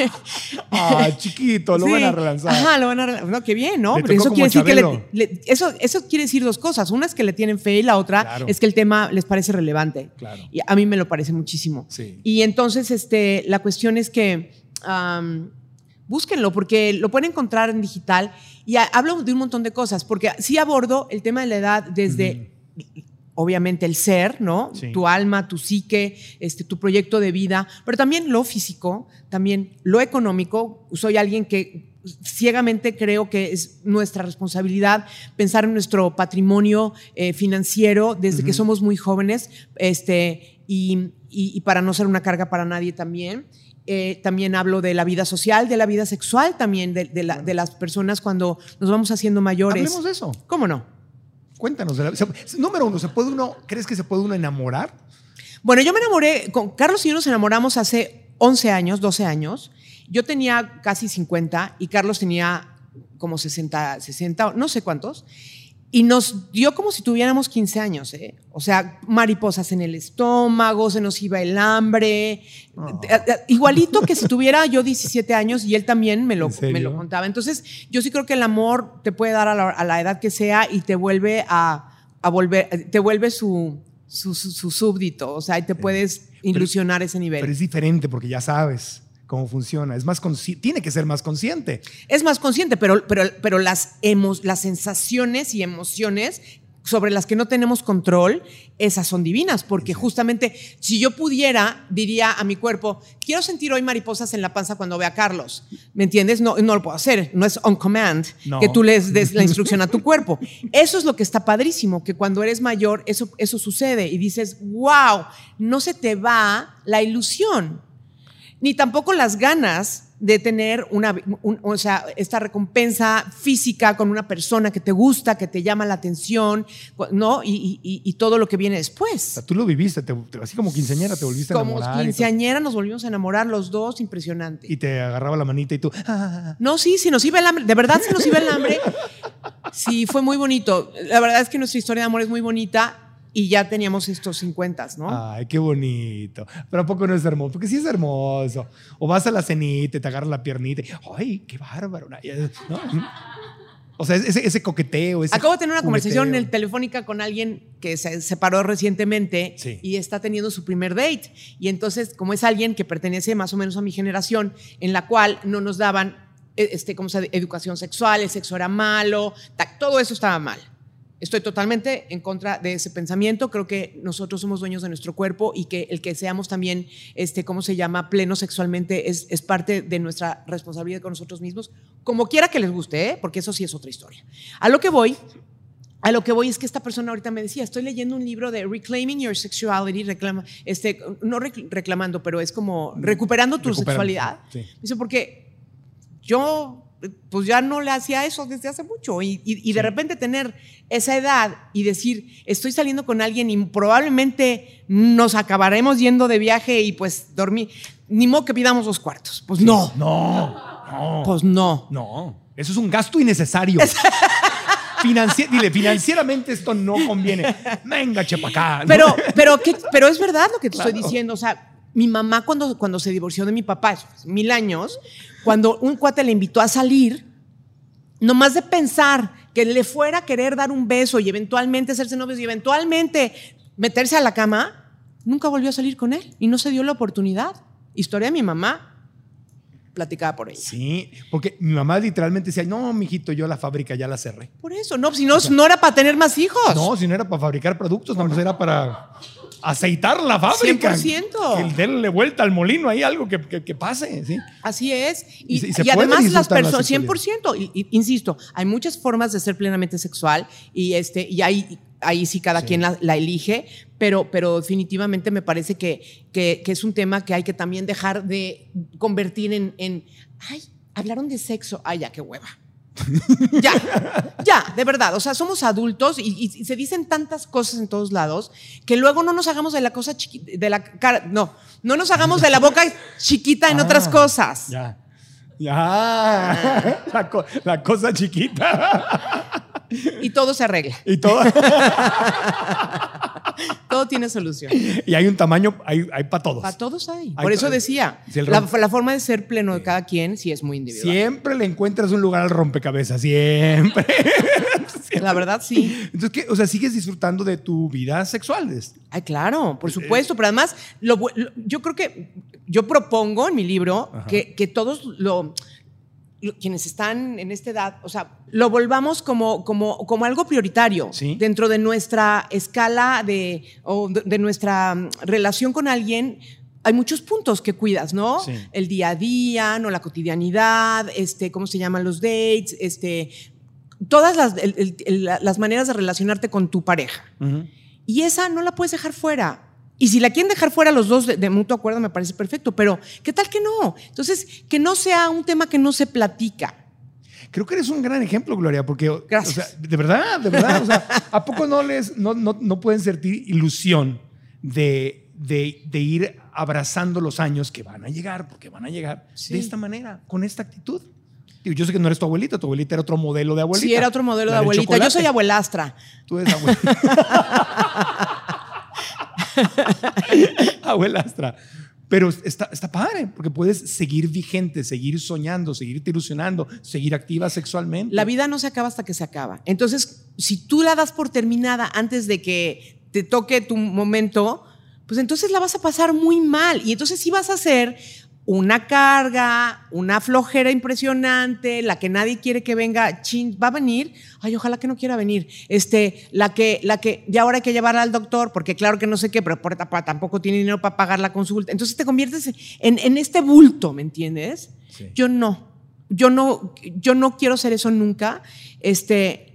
(laughs) ah, chiquito, lo van a relanzar. Ajá, lo van a relanzar. No, qué bien, ¿no? Pero eso quiere decir que eso, eso quiere decir dos cosas. Una es que le tienen fe y la otra es que el tema les parece relevante. Claro. Y a mí me lo parece muchísimo. Sí. Y entonces, este, la cuestión es que búsquenlo porque lo pueden encontrar en digital y hablo de un montón de cosas, porque sí abordo el tema de la edad desde... Obviamente el ser, ¿no? Tu alma, tu psique, este, tu proyecto de vida, pero también lo físico, también lo económico. Soy alguien que ciegamente creo que es nuestra responsabilidad pensar en nuestro patrimonio eh, financiero desde que somos muy jóvenes este, y, y, para no ser una carga para nadie también. Eh, también hablo de la vida social, de la vida sexual también, de, de, la, de, las personas cuando nos vamos haciendo mayores. Hablemos de eso. ¿Cómo no? Cuéntanos. De la, número uno, ¿se puede uno, ¿crees que se puede uno enamorar? Bueno, yo me enamoré, con Carlos y yo nos enamoramos hace 11 años, 12 años. Yo tenía casi 50 y Carlos tenía como 60, 60, no sé cuántos. Y nos dio como si tuviéramos 15 años, ¿eh? O sea, mariposas en el estómago, se nos iba el hambre. Oh. Igualito que si tuviera yo 17 años y él también me lo, me lo contaba. Entonces, yo sí creo que el amor te puede dar a la, a la edad que sea y te vuelve a, a volver, te vuelve su, su, su, súbdito, o sea, y te puedes ilusionar ese nivel. Pero es diferente porque ya sabes cómo funciona. Es más tiene que ser más consciente. Es más consciente, pero, pero, pero las, las sensaciones y emociones sobre las que no tenemos control, esas son divinas, porque justamente si yo pudiera, diría a mi cuerpo, quiero sentir hoy mariposas en la panza cuando vea a Carlos, ¿me entiendes? No, no lo puedo hacer, no es on command, que tú les des la instrucción a tu cuerpo. Eso es lo que está padrísimo, que cuando eres mayor eso, eso sucede y dices, wow, no se te va la ilusión ni tampoco las ganas de tener una, o sea, esta recompensa física con una persona que te gusta, que te llama la atención, ¿no? Y, todo lo que viene después. tú lo viviste, así como quinceañera te volviste a enamorar. Como quinceañera nos volvimos a enamorar los dos, impresionante. Y te agarraba la manita y tú... No, sí, sí nos iba el hambre, de verdad se nos iba el hambre. Sí, fue muy bonito. La verdad es que nuestra historia de amor es muy bonita y ya teníamos estos 50, ¿no? Ay, qué bonito. Pero ¿a poco no es hermoso? Porque sí es hermoso. O vas a la cenita, te agarras la piernita. Ay, qué bárbaro. O sea, ese, ese coqueteo. Ese Acabo de tener una conversación en telefónica con alguien que se separó recientemente y está teniendo su primer date. Y entonces, como es alguien que pertenece más o menos a mi generación, en la cual no nos daban e, este, como sea, educación sexual, el sexo era malo, todo eso estaba mal. Estoy totalmente en contra de ese pensamiento. Creo que nosotros somos dueños de nuestro cuerpo y que el que seamos también, este, ¿cómo se llama?, pleno sexualmente es, es parte de nuestra responsabilidad con nosotros mismos, como quiera que les guste, ¿eh? porque eso sí es otra historia. A lo que voy a lo que voy es que esta persona ahorita me decía, estoy leyendo un libro de Reclaiming Your Sexuality, reclama, este, no reclamando, pero es como recuperando tu sexualidad. Dice, porque yo pues ya no le hacía eso desde hace mucho. Y, de repente tener esa edad y decir, estoy saliendo con alguien y probablemente nos acabaremos yendo de viaje y pues dormir. Ni modo que pidamos los cuartos. Pues no. No, no. Pues no. No. Eso es un gasto innecesario. (laughs) dile, financieramente esto no conviene. Venga, chepa acá. Pero, pero, pero es verdad lo que te estoy diciendo. O sea, mi mamá cuando, cuando se divorció de mi papá, mil años, cuando un cuate le invitó a salir, nomás de pensar que le fuera a querer dar un beso y eventualmente hacerse novios y eventualmente meterse a la cama, nunca volvió a salir con él y no se dio la oportunidad. Historia de mi mamá, platicada por ella. Sí, porque mi mamá literalmente decía, no, mijito, yo la fábrica ya la cerré. Por eso, no, si no, no era para tener más hijos. No, si no era para fabricar productos, no, era para aceitar la fábrica. 100%. Que darle vuelta al molino ahí, algo que, que, pase. ¿sí? Así es. Y, además las personas, 100%, insisto, hay muchas formas de ser plenamente sexual y, este, y hay, ahí sí cada quien la, elige, pero, pero definitivamente me parece que, que, es un tema que hay que también dejar de convertir en, en ay, hablaron de sexo, ay, ya, qué hueva ya, ya, de verdad. O sea, somos adultos y, se dicen tantas cosas en todos lados que luego no nos hagamos de la cosa chiquita, de la cara, no, no nos hagamos de la boca chiquita en otras ah, cosas. Ya, ya, (laughs) la, cosa chiquita. Y todo se arregla. Y todo. (laughs) (laughs) todo tiene solución. (laughs) Y hay un tamaño, hay, para todos. Para todos hay. Por eso decía, la, forma de ser pleno de cada quien sí es muy individual. Siempre le encuentras un lugar al rompecabezas, siempre. (laughs) La verdad, sí. Entonces, ¿qué? O sea, sigues disfrutando de tu vida sexual. Ay, claro, por supuesto. Pero además, yo creo que yo propongo en mi libro que, que todos lo quienes están en esta edad, o sea, lo volvamos como, como, como algo prioritario dentro de nuestra escala de, o de, nuestra mm, relación con alguien, hay muchos puntos que cuidas, ¿no? Sí. El día a día, no la cotidianidad, este, ¿cómo se llaman los dates? Este, todas las, el- el- el- las maneras de relacionarte con tu pareja. Y esa no la puedes dejar fuera. Y si la quieren dejar fuera los dos de, de mutuo acuerdo, me parece perfecto. Pero, ¿qué tal que no? Entonces, que no sea un tema que no se platica. Creo que eres un gran ejemplo, Gloria, porque, o Gracias. sea, de verdad, de verdad, o sea, ¿a poco no les, no, no, no pueden sentir ilusión de, de, de ir abrazando los años que van a llegar, porque van a llegar Sí. de esta manera, con esta actitud? Yo sé que no eres tu abuelita, tu abuelita era otro modelo de abuelita. Sí, era otro modelo de abuelita. Yo chocolate. soy abuelastra. Tú eres abuelita. (laughs) (laughs) Abuelastra. Pero está, está padre, porque puedes seguir vigente, seguir soñando, seguirte ilusionando, seguir activa sexualmente. La vida no se acaba hasta que se acaba. Entonces, si tú la das por terminada antes de que te toque tu momento, pues entonces la vas a pasar muy mal. Y entonces sí vas a ser una carga, una flojera impresionante, la que nadie quiere que venga, chin, va a venir, ay, ojalá que no quiera venir, este, la que, la que ya ahora hay que llevarla al doctor, porque claro que no sé qué, pero tampoco tiene dinero para pagar la consulta. Entonces te conviertes en, en este bulto, ¿me entiendes? Sí. Yo no, yo no, yo no quiero ser eso nunca. Este,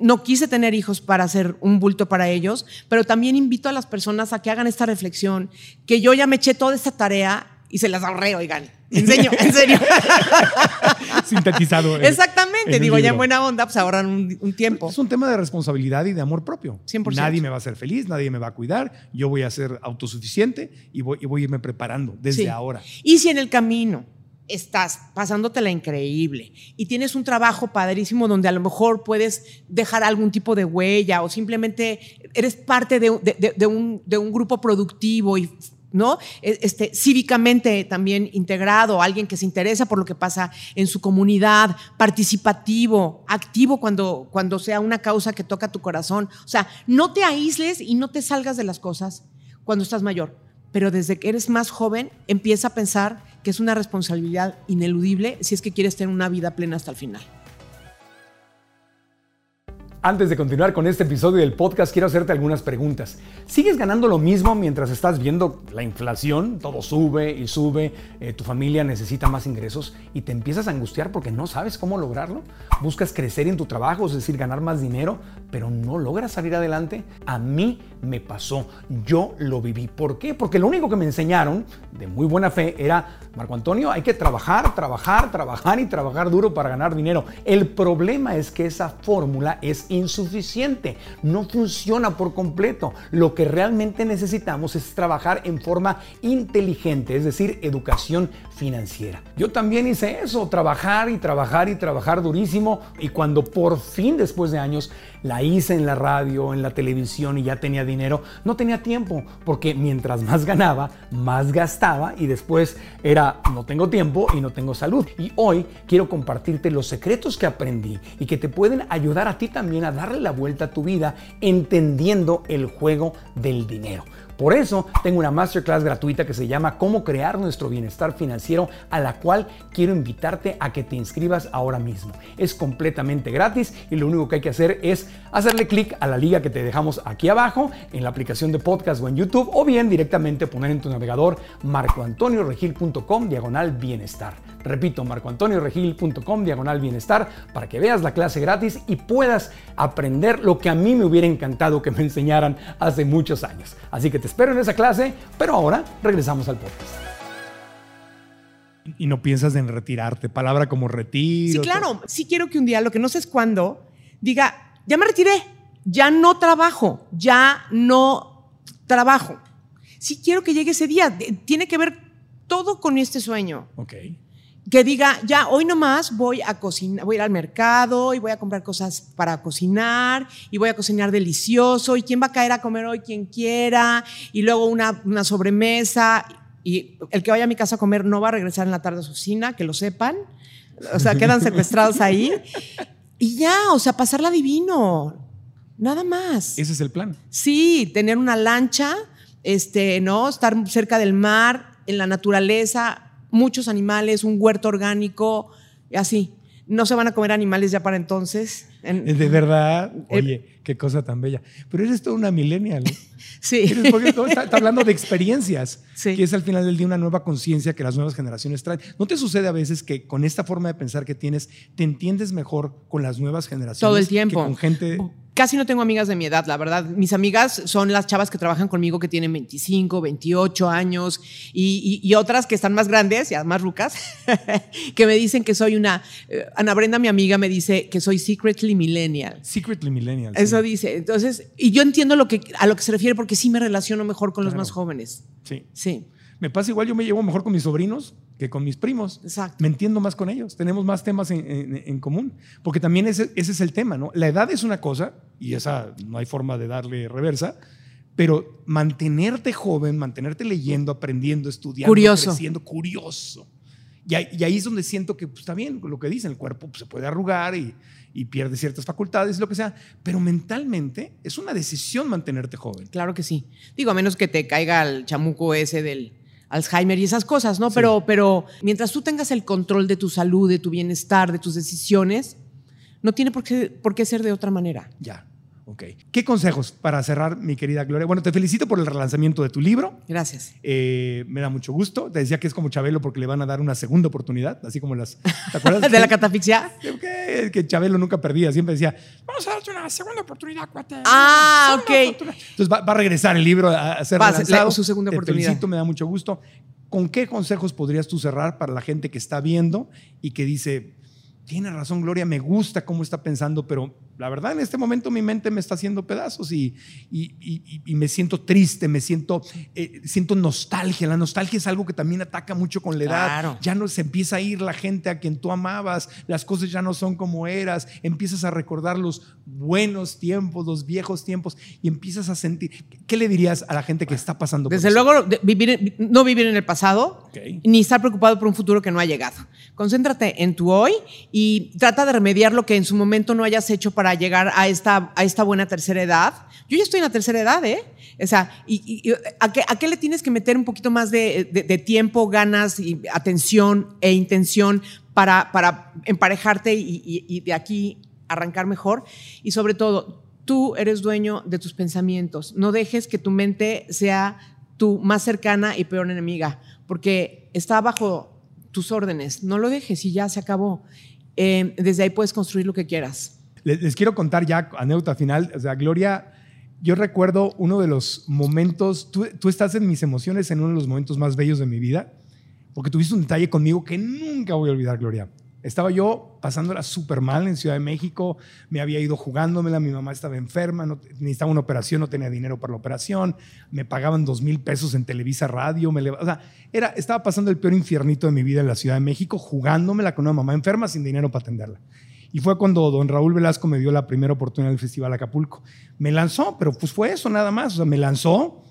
no quise tener hijos para ser un bulto para ellos, pero también invito a las personas a que hagan esta reflexión, que yo ya me eché toda esta tarea y se las ahorré, oigan. En serio, en serio. (laughs) Sintetizado. en- Exactamente. en Digo, ya en buena onda, pues ahorran un, un tiempo. Es un tema de responsabilidad y de amor propio. 100%. Nadie me va a hacer feliz, nadie me va a cuidar. Yo voy a ser autosuficiente y voy, y voy a irme preparando desde Sí. ahora. Y si en el camino estás pasándotela increíble y tienes un trabajo padrísimo donde a lo mejor puedes dejar algún tipo de huella o simplemente eres parte de, de- de- de un, de un grupo productivo y ¿no? E- Este, cívicamente también integrado, alguien que se interesa por lo que pasa en su comunidad, participativo, activo cuando, cuando sea una causa que toca tu corazón. O sea, no te aísles y no te salgas de las cosas cuando estás mayor pero desde que eres más joven empieza a pensar que es una responsabilidad ineludible si es que quieres tener una vida plena hasta el final. Antes de continuar con este episodio del podcast, quiero hacerte algunas preguntas. ¿Sigues ganando lo mismo mientras estás viendo la inflación? Todo sube y sube, eh, tu familia necesita más ingresos y te empiezas a angustiar porque no sabes cómo lograrlo. ¿Buscas crecer en tu trabajo, es decir, ganar más dinero, pero no logras salir adelante? A mí me pasó, yo lo viví. ¿Por qué? Porque lo único que me enseñaron de muy buena fe era, Marco Antonio, hay que trabajar, trabajar, trabajar y trabajar duro para ganar dinero. El problema es que esa fórmula es insuficiente, no funciona por completo. Lo que realmente necesitamos es trabajar en forma inteligente, es decir, educación financiera. Yo también hice eso, trabajar y trabajar y trabajar durísimo y cuando por fin después de años la hice en la radio, en la televisión y ya tenía dinero, no tenía tiempo porque mientras más ganaba, más gastaba y después era no tengo tiempo y no tengo salud. Y hoy quiero compartirte los secretos que aprendí y que te pueden ayudar a ti también a darle la vuelta a tu vida entendiendo el juego del dinero. Por eso tengo una masterclass gratuita que se llama Cómo crear nuestro bienestar financiero, a la cual quiero invitarte a que te inscribas ahora mismo. Es completamente gratis y lo único que hay que hacer es hacerle clic a la liga que te dejamos aquí abajo en la aplicación de podcast o en YouTube o bien directamente poner en tu navegador marcoantonioregil.com diagonal bienestar. Repito, marcoantonioregil.com diagonal bienestar para que veas la clase gratis y puedas aprender lo que a mí me hubiera encantado que me enseñaran hace muchos años. Así que te espero en esa clase, pero ahora regresamos al podcast. Y no piensas en retirarte, palabra como retiro. Sí, claro, sí quiero que un día, lo que no sé es cuándo, diga, ya me retiré, ya no trabajo, ya no trabajo. Sí quiero que llegue ese día, tiene que ver todo con este sueño. Ok. Que diga, ya hoy nomás voy a cocinar, voy a ir al mercado y voy a comprar cosas para cocinar y voy a cocinar delicioso y quién va a caer a comer hoy, quien quiera y luego una, una sobremesa y el que vaya a mi casa a comer no va a regresar en la tarde a su oficina, que lo sepan, o sea, quedan (laughs) secuestrados ahí y ya, o sea, pasarla divino, nada más. Ese es el plan. Sí, tener una lancha, este, ¿no? Estar cerca del mar, en la naturaleza, muchos animales, un huerto orgánico, así. no se van a comer animales ya para entonces. En- De verdad, Eh, oye, qué cosa tan bella. Pero eres toda una millennial. ¿eh? (laughs) sí. Porque todo está, está hablando de experiencias, Sí. que es al final del día una nueva conciencia que las nuevas generaciones traen. ¿No te sucede a veces que con esta forma de pensar que tienes, te entiendes mejor con las nuevas generaciones? Todo el que tiempo. con gente. Casi no tengo amigas de mi edad, la verdad. Mis amigas son las chavas que trabajan conmigo que tienen 25, 28 años y, y- y otras que están más grandes y más rucas, (laughs) que me dicen que soy una... eh, Ana Brenda, mi amiga, me dice que soy secretly millennial. Secretly millennial. Eso sí. dice. Entonces, y yo entiendo lo que, a lo que se refiere porque sí me relaciono mejor con los más jóvenes. Sí. Sí, Me pasa igual, yo me llevo mejor con mis sobrinos que con mis primos. exacto. Me entiendo más con ellos, tenemos más temas en, en- en común, porque también ese, ese es el tema, ¿no? La edad es una cosa, y esa no hay forma de darle reversa, pero mantenerte joven, mantenerte leyendo, aprendiendo, estudiando, Curioso. creciendo, curioso. Y ahí, y ahí es donde siento que pues, está bien lo que dicen, el cuerpo pues, se puede arrugar y, y pierde ciertas facultades, lo que sea, pero mentalmente es una decisión mantenerte joven. Claro que sí. Digo, a menos que te caiga el chamuco ese del Alzheimer y esas cosas, ¿no? Sí. Pero, pero mientras tú tengas el control de tu salud, de tu bienestar, de tus decisiones, no tiene por qué, por qué ser de otra manera. Ya, ok. ¿Qué consejos para cerrar, mi querida Gloria? Bueno, te felicito por el relanzamiento de tu libro. Gracias. Eh, me da mucho gusto. Te decía que es como Chabelo porque le van a dar una segunda oportunidad, así como las. ¿Te acuerdas? (laughs) ¿De la catafixia? que, que- Chabelo nunca perdía, siempre decía, vamos a darte una segunda oportunidad, cuate. Ah, ok. oportunidad". Entonces va, va a regresar el libro a, a ser Va relanzado. la- su segunda Te oportunidad. felicito, me da mucho gusto. ¿Con qué consejos podrías tú cerrar para la gente que está viendo y que dice, tiene razón Gloria, me gusta cómo está pensando, pero la verdad en este momento mi mente me está haciendo pedazos y, y- y- y me siento triste, me siento, eh, siento nostalgia. La nostalgia es algo que también ataca mucho con la edad. Claro. Ya no se empieza a ir la gente a quien tú amabas, las cosas ya no son como eras, empiezas a recordar los buenos tiempos, los viejos tiempos y empiezas a sentir. ¿Qué le dirías a la gente que está pasando por Desde eso? luego, vivir, no vivir en el pasado, ni estar preocupado por un futuro que no ha llegado. Concéntrate en tu hoy y trata de remediar lo que en su momento no hayas hecho para llegar a esta, a esta buena tercera edad. Yo ya estoy en la tercera edad, ¿eh? O sea, ¿a, qué, a qué le tienes que meter un poquito más de, de- tiempo, ganas, y atención e intención para, para emparejarte y de aquí arrancar mejor? Y sobre todo, tú eres dueño de tus pensamientos. No dejes que tu mente sea tu más cercana y peor enemiga, porque está bajo tus órdenes. No lo dejes y ya se acabó. Eh, desde ahí puedes construir lo que quieras. Les, quiero contar ya, anécdota final. O sea, Gloria, yo recuerdo uno de los momentos, tú, estás en mis emociones en uno de los momentos más bellos de mi vida, porque tuviste un detalle conmigo que nunca voy a olvidar, Gloria. Estaba yo pasándola súper mal en Ciudad de México, me había ido jugándomela, mi mamá estaba enferma, no, necesitaba una operación, no tenía dinero para la operación, me pagaban dos mil pesos en Televisa Radio, me o sea, estaba pasando el peor infiernito de mi vida en la Ciudad de México, jugándomela con una mamá enferma sin dinero para atenderla. Y fue cuando don Raúl Velasco me dio la primera oportunidad del Festival Acapulco. Me lanzó, pero pues fue eso nada más. O sea, me lanzó,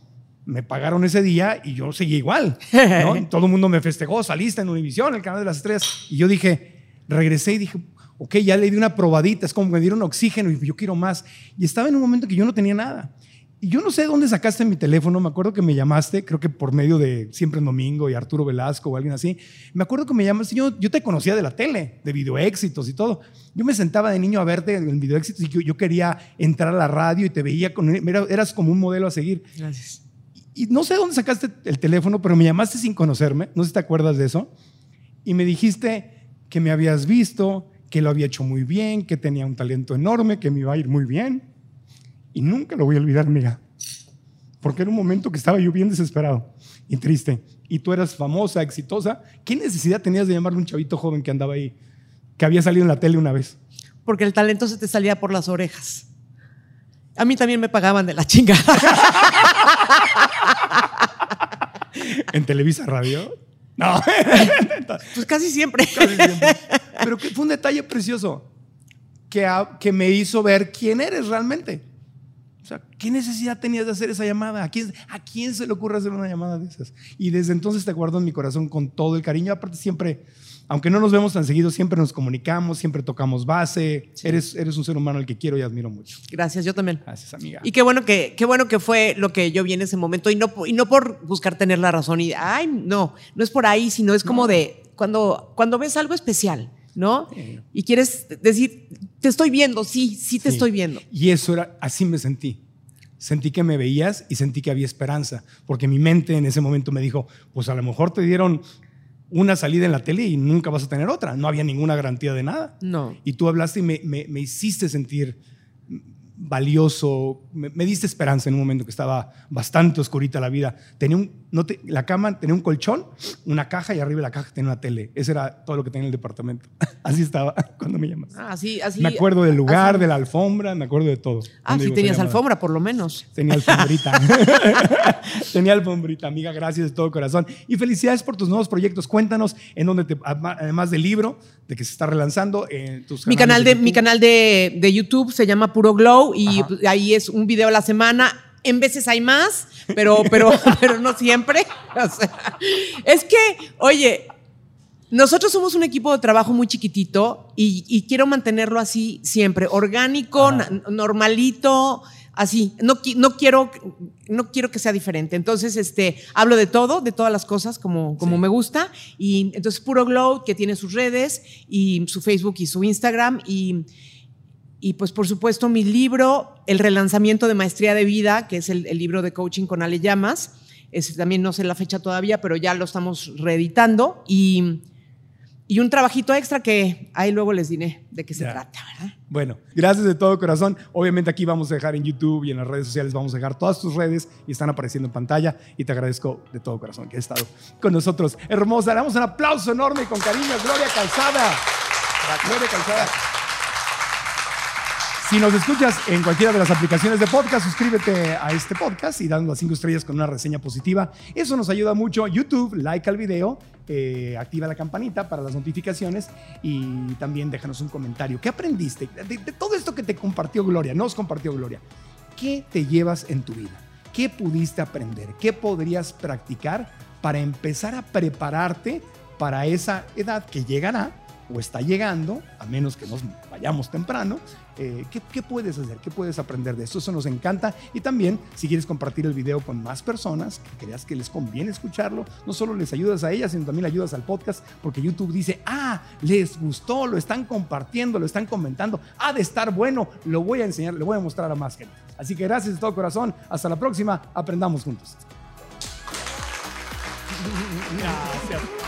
me pagaron ese día y yo seguí igual. ¿no? Y (laughs) Todo el mundo me festejó, saliste en Univisión, el canal de las estrellas. Y yo dije, regresé y dije, ok, ya le di una probadita, es como que me dieron oxígeno y yo quiero más. Y estaba en un momento que yo no tenía nada. Y yo no sé de dónde sacaste mi teléfono, me acuerdo que me llamaste, creo que por medio de Siempre en Domingo y Arturo Velasco o alguien así. Me acuerdo que me llamaste, yo, yo te conocía de la tele, de videoéxitos y todo. Yo me sentaba de niño a verte en videoéxitos y yo, yo quería entrar a la radio y te veía, con, era- eras como un modelo a seguir. Gracias. Y no sé dónde sacaste el teléfono, pero me llamaste sin conocerme, no sé si te acuerdas de eso, y me dijiste que me habías visto, que lo había hecho muy bien, que tenía un talento enorme, que me iba a ir muy bien. Y nunca lo voy a olvidar, amiga, porque era un momento que estaba yo bien desesperado y triste. Y tú eras famosa, exitosa. ¿Qué necesidad tenías de llamarle a un chavito joven que andaba ahí, que había salido en la tele una vez? Porque el talento se te salía por las orejas. A mí también me pagaban de la chingada. (laughs) ¿En Televisa Radio? No. (laughs) Pues casi siempre. Casi siempre. Pero que fue un detalle precioso que, a- que me hizo ver quién eres realmente. Sea, ¿qué necesidad tenías de hacer esa llamada? ¿A quién, ¿A quién se le ocurre hacer una llamada de esas? Y desde entonces te guardo en mi corazón con todo el cariño. Aparte, siempre, aunque no nos vemos tan seguido, siempre nos comunicamos, siempre tocamos base. Eres, eres un ser humano al que quiero y admiro mucho. Gracias, yo también. Gracias, amiga. Y qué bueno que, qué bueno que fue lo que yo vi en ese momento y no, y no por buscar tener la razón y, ay, no, no es por ahí, sino es como de cuando, cuando ves algo especial ¿no? Y quieres decir, te estoy viendo, sí, sí te Sí. estoy viendo. Y eso era, así me sentí. Sentí que me veías y sentí que había esperanza, porque mi mente en ese momento me dijo, pues a lo mejor te dieron una salida en la tele y nunca vas a tener otra. No había ninguna garantía de nada. No. Y tú hablaste y me, me- me hiciste sentir valioso, me, me diste esperanza en un momento que estaba bastante oscurita la vida. Tenía un, no te- la cama tenía un colchón, una caja y arriba de la caja tenía una tele. Ese era todo lo que tenía en el departamento. (laughs) Así estaba (laughs) cuando me llamas. Ah, así, así. me acuerdo del lugar, así. de la alfombra, me acuerdo de todo. Ah, sí tenías alfombra, por lo menos. Tenía alfombrita. (laughs) Tenía alfombrita, amiga. Gracias de todo corazón. Y felicidades por tus nuevos proyectos. Cuéntanos en dónde te, además del libro, de que se está relanzando, en tus Mi canal, de, YouTube. mi canal de, de YouTube se llama Puro Glow y Ajá. ahí es un video a la semana. En veces hay más, pero, pero, (laughs) pero no siempre. (laughs) O sea, es que, oye, nosotros somos un equipo de trabajo muy chiquitito y, y quiero mantenerlo así siempre, orgánico, normalito, así. No, qui- no, quiero, no quiero que sea diferente. Entonces, este, hablo de todo, de todas las cosas como, como Sí. me gusta. Y entonces, Puro Glow, que tiene sus redes y su Facebook y su Instagram. Y, y pues, por supuesto, mi libro, el relanzamiento de Maestría de Vida, que es el, el libro de coaching con Ale Llamas. Ese también no sé la fecha todavía, pero ya lo estamos reeditando. Y, y un trabajito extra que ahí luego les diré de qué se Ya. trata, ¿verdad? Bueno, gracias de todo corazón. Obviamente aquí vamos a dejar en YouTube y en las redes sociales vamos a dejar todas tus redes y están apareciendo en pantalla y te agradezco de todo corazón que has estado con nosotros. Hermosa, le damos un aplauso enorme y con cariño a Gloria Calzada. Gloria Calzada. Si nos escuchas en cualquiera de las aplicaciones de podcast, suscríbete a este podcast y dando las cinco estrellas con una reseña positiva. Eso nos ayuda mucho. YouTube, like al video, eh, activa la campanita para las notificaciones y también déjanos un comentario. ¿Qué aprendiste de, de todo esto que te compartió Gloria? Nos compartió Gloria. ¿Qué te llevas en tu vida? ¿Qué pudiste aprender? ¿Qué podrías practicar para empezar a prepararte para esa edad que llegará o está llegando, a menos que nos vayamos temprano? Eh, ¿qué, puedes hacer? ¿Qué puedes aprender de esto? Eso nos encanta. Y también, si quieres compartir el video con más personas que creas que les conviene escucharlo, no solo les ayudas a ellas, sino también ayudas al podcast, porque YouTube dice, ah, les gustó, lo están compartiendo, lo están comentando, ha de estar bueno, lo voy a enseñar, lo voy a mostrar a más gente. Así que gracias de todo corazón. Hasta la próxima. Aprendamos juntos. (laughs) Gracias.